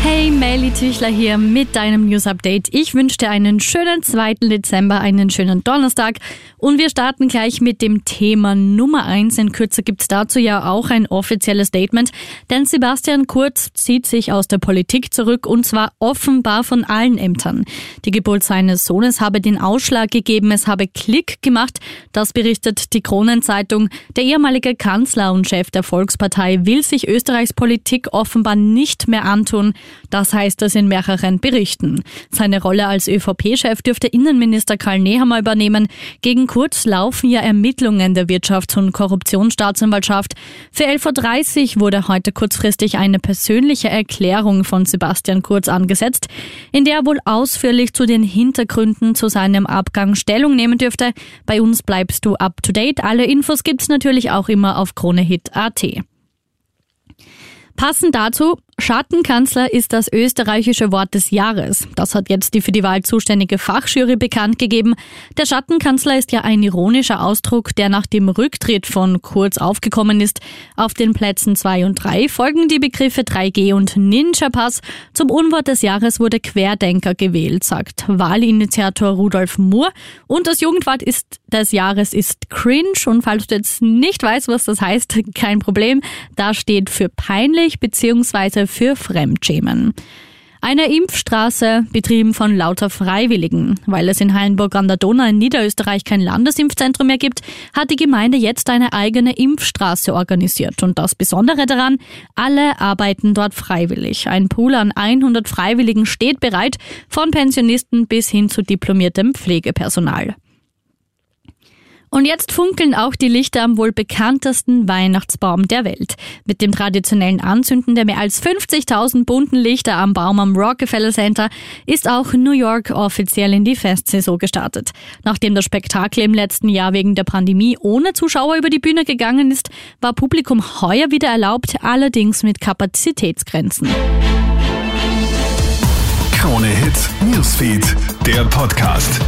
Hey, Melly Tüchler hier mit deinem News Update. Ich wünsche dir einen schönen 2. Dezember, einen schönen Donnerstag und wir starten gleich mit dem Thema Nummer 1. In Kürze gibt's dazu ja auch ein offizielles Statement, denn Sebastian Kurz zieht sich aus der Politik zurück und zwar offenbar von allen Ämtern. Die Geburt seines Sohnes habe den Ausschlag gegeben, es habe Klick gemacht, das berichtet die Kronenzeitung. Der ehemalige Kanzler und Chef der Volkspartei will sich Österreichs Politik offenbar nicht mehr antun. Das heißt es in mehreren Berichten. Seine Rolle als ÖVP-Chef dürfte Innenminister Karl Nehammer übernehmen. Gegen Kurz laufen ja Ermittlungen der Wirtschafts- und Korruptionsstaatsanwaltschaft. Für 11.30 Uhr wurde heute kurzfristig eine persönliche Erklärung von Sebastian Kurz angesetzt, in der er wohl ausführlich zu den Hintergründen zu seinem Abgang Stellung nehmen dürfte. Bei uns bleibst du up to date. Alle Infos gibt's natürlich auch immer auf KroneHit.at. Passend dazu Schattenkanzler ist das österreichische Wort des Jahres. Das hat jetzt die für die Wahl zuständige Fachjury bekannt gegeben. Der Schattenkanzler ist ja ein ironischer Ausdruck, der nach dem Rücktritt von Kurz aufgekommen ist. Auf den Plätzen zwei und drei folgen die Begriffe 3G und Ninja Pass. Zum Unwort des Jahres wurde Querdenker gewählt, sagt Wahlinitiator Rudolf Moore. Und das Jugendwort ist des Jahres ist cringe. Und falls du jetzt nicht weißt, was das heißt, kein Problem. Da steht für peinlich bzw für Fremdschämen. Eine Impfstraße, betrieben von lauter Freiwilligen. Weil es in Hainburg an der Donau in Niederösterreich kein Landesimpfzentrum mehr gibt, hat die Gemeinde jetzt eine eigene Impfstraße organisiert. Und das Besondere daran, alle arbeiten dort freiwillig. Ein Pool an 100 Freiwilligen steht bereit, von Pensionisten bis hin zu diplomiertem Pflegepersonal. Und jetzt funkeln auch die Lichter am wohl bekanntesten Weihnachtsbaum der Welt. Mit dem traditionellen Anzünden der mehr als 50.000 bunten Lichter am Baum am Rockefeller Center ist auch New York offiziell in die Festsaison gestartet. Nachdem das Spektakel im letzten Jahr wegen der Pandemie ohne Zuschauer über die Bühne gegangen ist, war Publikum heuer wieder erlaubt, allerdings mit Kapazitätsgrenzen. Krone Hits, Newsfeed, der Podcast.